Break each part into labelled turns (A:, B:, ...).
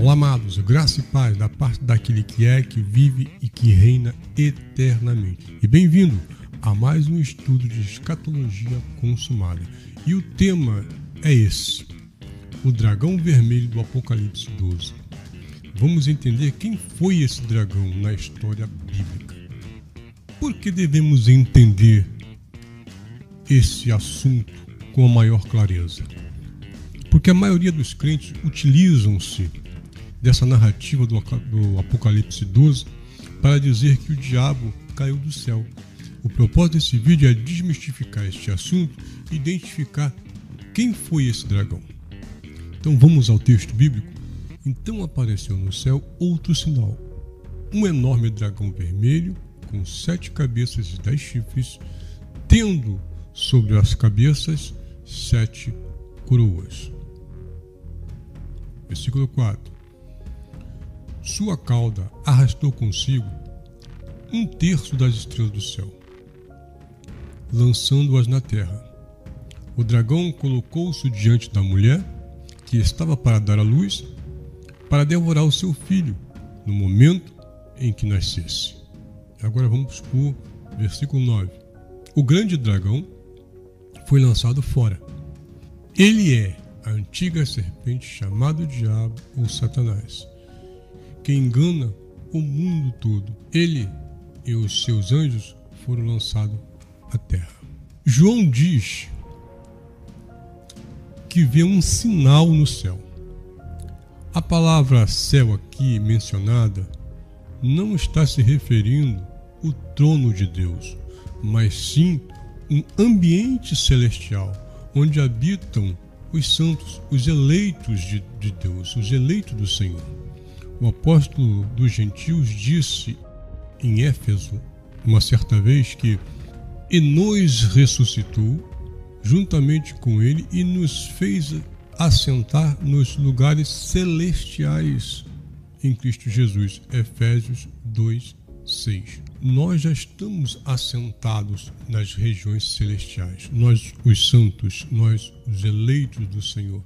A: Olá, amados, graça e paz da parte daquele que é, que vive e que reina eternamente. E bem-vindo a mais um estudo de escatologia consumada. E o tema é esse: o dragão vermelho do Apocalipse 12. Vamos entender quem foi esse dragão na história bíblica. Por que devemos entender esse assunto com a maior clareza? Porque a maioria dos crentes utilizam-se dessa narrativa do, do Apocalipse 12 para dizer que o diabo caiu do céu. O propósito desse vídeo é desmistificar este assunto e identificar quem foi esse dragão. Então vamos ao texto bíblico. Então apareceu no céu outro sinal: um enorme dragão vermelho com sete cabeças e dez chifres, tendo sobre as cabeças sete coroas. Versículo 4. Sua cauda arrastou consigo um terço das estrelas do céu, lançando-as na terra. O dragão colocou-se diante da mulher, que estava para dar à luz, para devorar o seu filho no momento em que nascesse. Agora vamos para o versículo 9. O grande dragão foi lançado fora. Ele é a antiga serpente chamado Diabo ou Satanás, que engana o mundo todo. Ele e os seus anjos foram lançados à terra. João diz que vê um sinal no céu. A palavra céu aqui mencionada não está se referindo ao trono de Deus, mas sim um ambiente celestial onde habitam os santos, os eleitos de, de Deus, os eleitos do Senhor. O apóstolo dos gentios disse em Éfeso, uma certa vez, que e nos ressuscitou juntamente com ele e nos fez assentar nos lugares celestiais em Cristo Jesus. Efésios 2, 6 nós já estamos assentados nas regiões celestiais. Nós, os santos, nós, os eleitos do Senhor,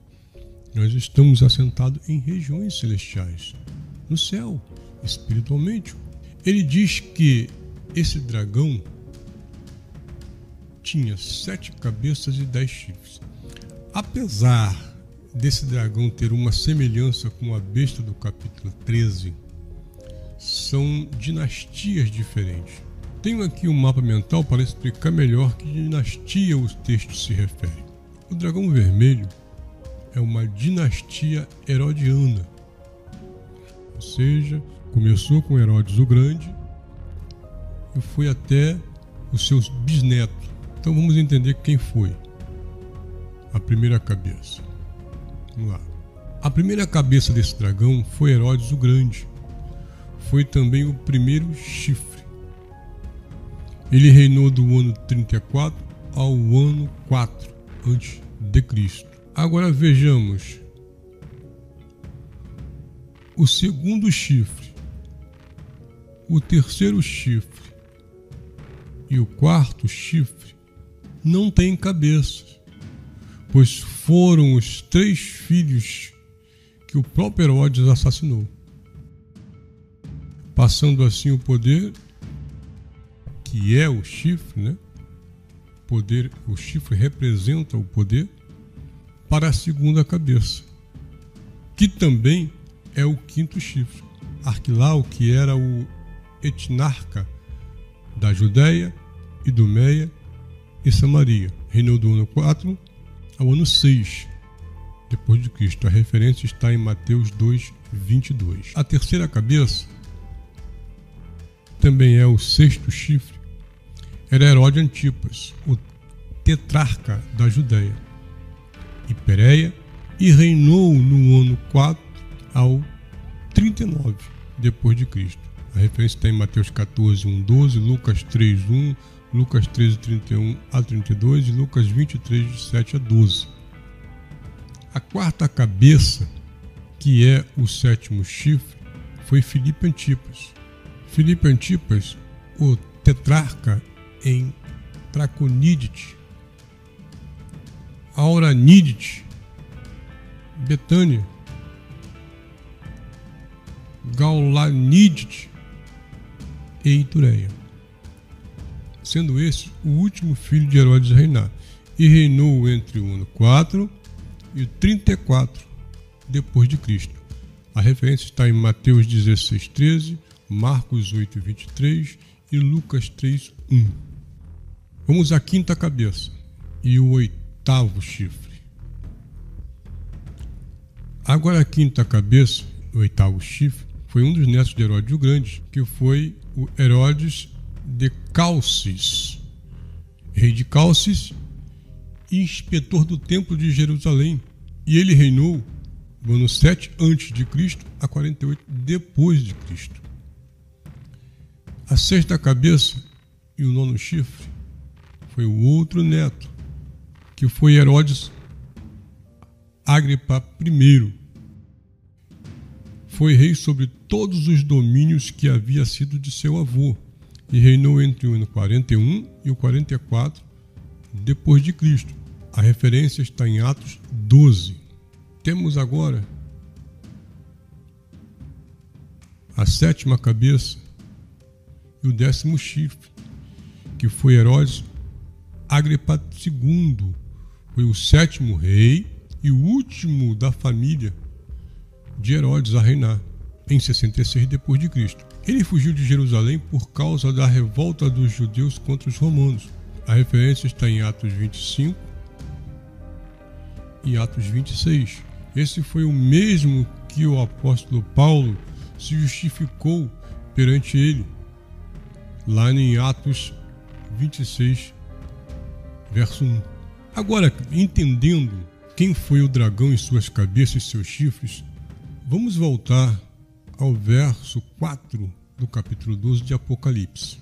A: nós estamos assentados em regiões celestiais, no céu, espiritualmente. Ele diz que esse dragão tinha sete cabeças e dez chifres. Apesar desse dragão ter uma semelhança com a besta do capítulo 13, são dinastias diferentes. Tenho aqui um mapa mental para explicar melhor que dinastia o texto se refere. O dragão vermelho é uma dinastia herodiana, seja, começou com Herodes o Grande e foi até os seus bisnetos. Então vamos entender quem foi a primeira cabeça. Vamos lá. A primeira cabeça desse dragão foi Herodes o Grande foi também o primeiro chifre. Ele reinou do ano 34 ao ano 4 antes de Cristo. Agora vejamos o segundo chifre, o terceiro chifre e o quarto chifre não têm cabeças, pois foram os três filhos que o próprio Herodes assassinou passando assim o poder, que é o chifre, né? Poder, o chifre representa o poder para a segunda cabeça, que também é o quinto chifre. Arquilau, que era o etnarca da Judéia, Idumeia e Samaria, reinou do ano 4 ao ano 6 depois de Cristo. A referência está em Mateus 2, 22. A terceira cabeça também é o sexto chifre, era Herodes Antipas, o tetrarca da Judéia e Pérea, e reinou no ano 4 ao 39 depois de Cristo. A referência está em Mateus 14, 1, 12, Lucas 3, 1, Lucas 13, 31 a 32 e Lucas 23, de 7 a 12. A quarta cabeça, que é o sétimo chifre, foi Filipe Antipas, Filipe Antipas, o tetrarca em Traconidite, Auranidite, Betânia, Gaulanidite e Itureia, sendo esse o último filho de Herodes a reinar, e reinou entre o ano 4 e o 34 depois de Cristo. A referência está em Mateus 16, 13, Marcos 8, 23 e Lucas 3, 1. Vamos à quinta cabeça e o oitavo chifre. Agora a quinta cabeça, o oitavo chifre, foi um dos netos de Herodes o Grande, que foi o Herodes de Calcis, rei de Calcis inspetor do templo de Jerusalém. E ele reinou do ano 7 antes de Cristo a 48 depois de Cristo. A sexta cabeça e o nono chifre foi o outro neto, que foi Herodes Agripa I. Foi rei sobre todos os domínios que havia sido de seu avô e reinou entre o ano 41 e o 44 depois de Cristo. A referência está em Atos 12. Temos agora a sétima cabeça e o décimo chifre, que foi Herodes Agripa II. Foi o sétimo rei e o último da família de Herodes a reinar em 66 depois de Cristo. Ele fugiu de Jerusalém por causa da revolta dos judeus contra os romanos. A referência está em Atos 25 e Atos 26. Esse foi o mesmo que o apóstolo Paulo se justificou perante ele, lá em Atos 26, verso 1. Agora, entendendo quem foi o dragão e suas cabeças e seus chifres, vamos voltar ao verso 4 do capítulo 12 de Apocalipse.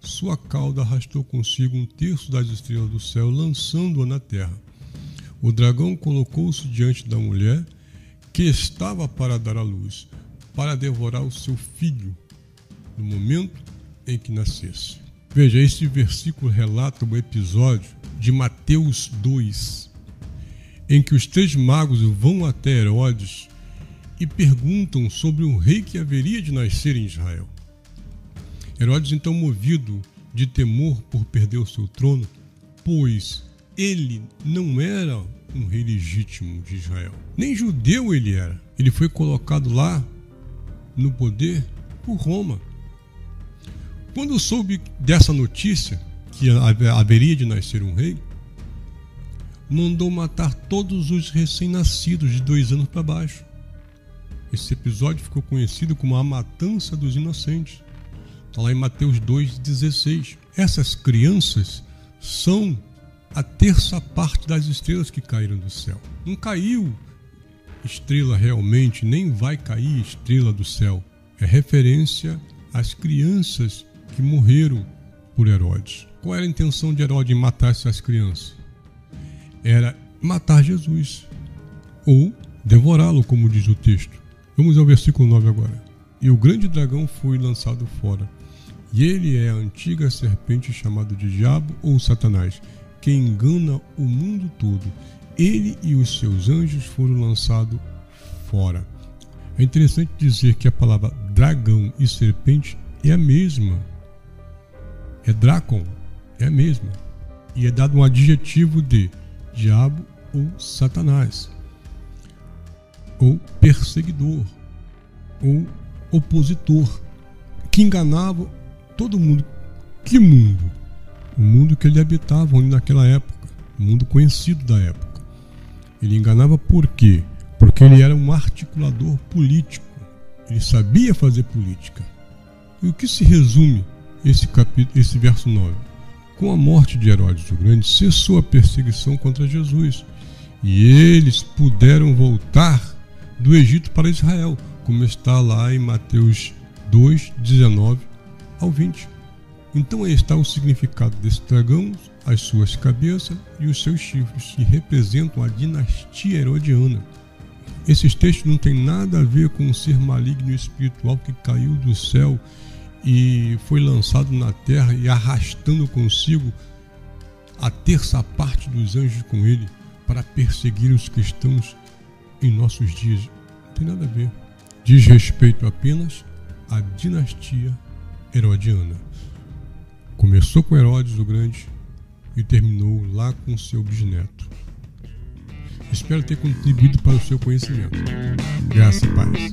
A: Sua cauda arrastou consigo um terço das estrelas do céu, lançando-a na terra. O dragão colocou-se diante da mulher que estava para dar à luz, para devorar o seu filho no momento em que nascesse. Veja, este versículo relata o episódio de Mateus 2, em que os três magos vão até Herodes e perguntam sobre um rei que haveria de nascer em Israel. Herodes, então, movido de temor por perder o seu trono, pois ele não era um rei legítimo de Israel. Nem judeu ele era. Ele foi colocado lá no poder por Roma. Quando soube dessa notícia, que haveria de nascer um rei, mandou matar todos os recém-nascidos de dois anos para baixo. Esse episódio ficou conhecido como a matança dos inocentes. Está lá em Mateus 2,16. Essas crianças são a terça parte das estrelas que caíram do céu. Não caiu estrela realmente, nem vai cair estrela do céu. É referência às crianças que morreram por Herodes. Qual era a intenção de Herodes em matar essas crianças? Era matar Jesus ou devorá-lo, como diz o texto. Vamos ao versículo 9 agora. E o grande dragão foi lançado fora, e ele é a antiga serpente chamada de Diabo ou Satanás que engana o mundo todo. Ele e os seus anjos foram lançados fora. É interessante dizer que a palavra dragão e serpente é a mesma. É Dracon, é a mesma. E é dado um adjetivo de diabo ou Satanás, ou perseguidor, ou opositor, que enganava todo mundo. Que mundo? o mundo que ele habitava naquela época, o mundo conhecido da época. Ele enganava por quê? Porque ele era um articulador político. Ele sabia fazer política. E o que se resume esse capítulo, esse verso 9? Com a morte de Herodes o Grande, cessou a perseguição contra Jesus, e eles puderam voltar do Egito para Israel, como está lá em Mateus 2, 19 ao 20. Então aí está o significado desse dragão, as suas cabeças e os seus chifres, que representam a dinastia herodiana. Esses textos não têm nada a ver com o ser maligno espiritual que caiu do céu e foi lançado na terra e arrastando consigo a terça parte dos anjos com ele para perseguir os cristãos em nossos dias. Não tem nada a ver. diz respeito apenas à dinastia herodiana. Começou com Herodes o Grande e terminou lá com seu bisneto. Espero ter contribuído para o seu conhecimento. Graça e paz.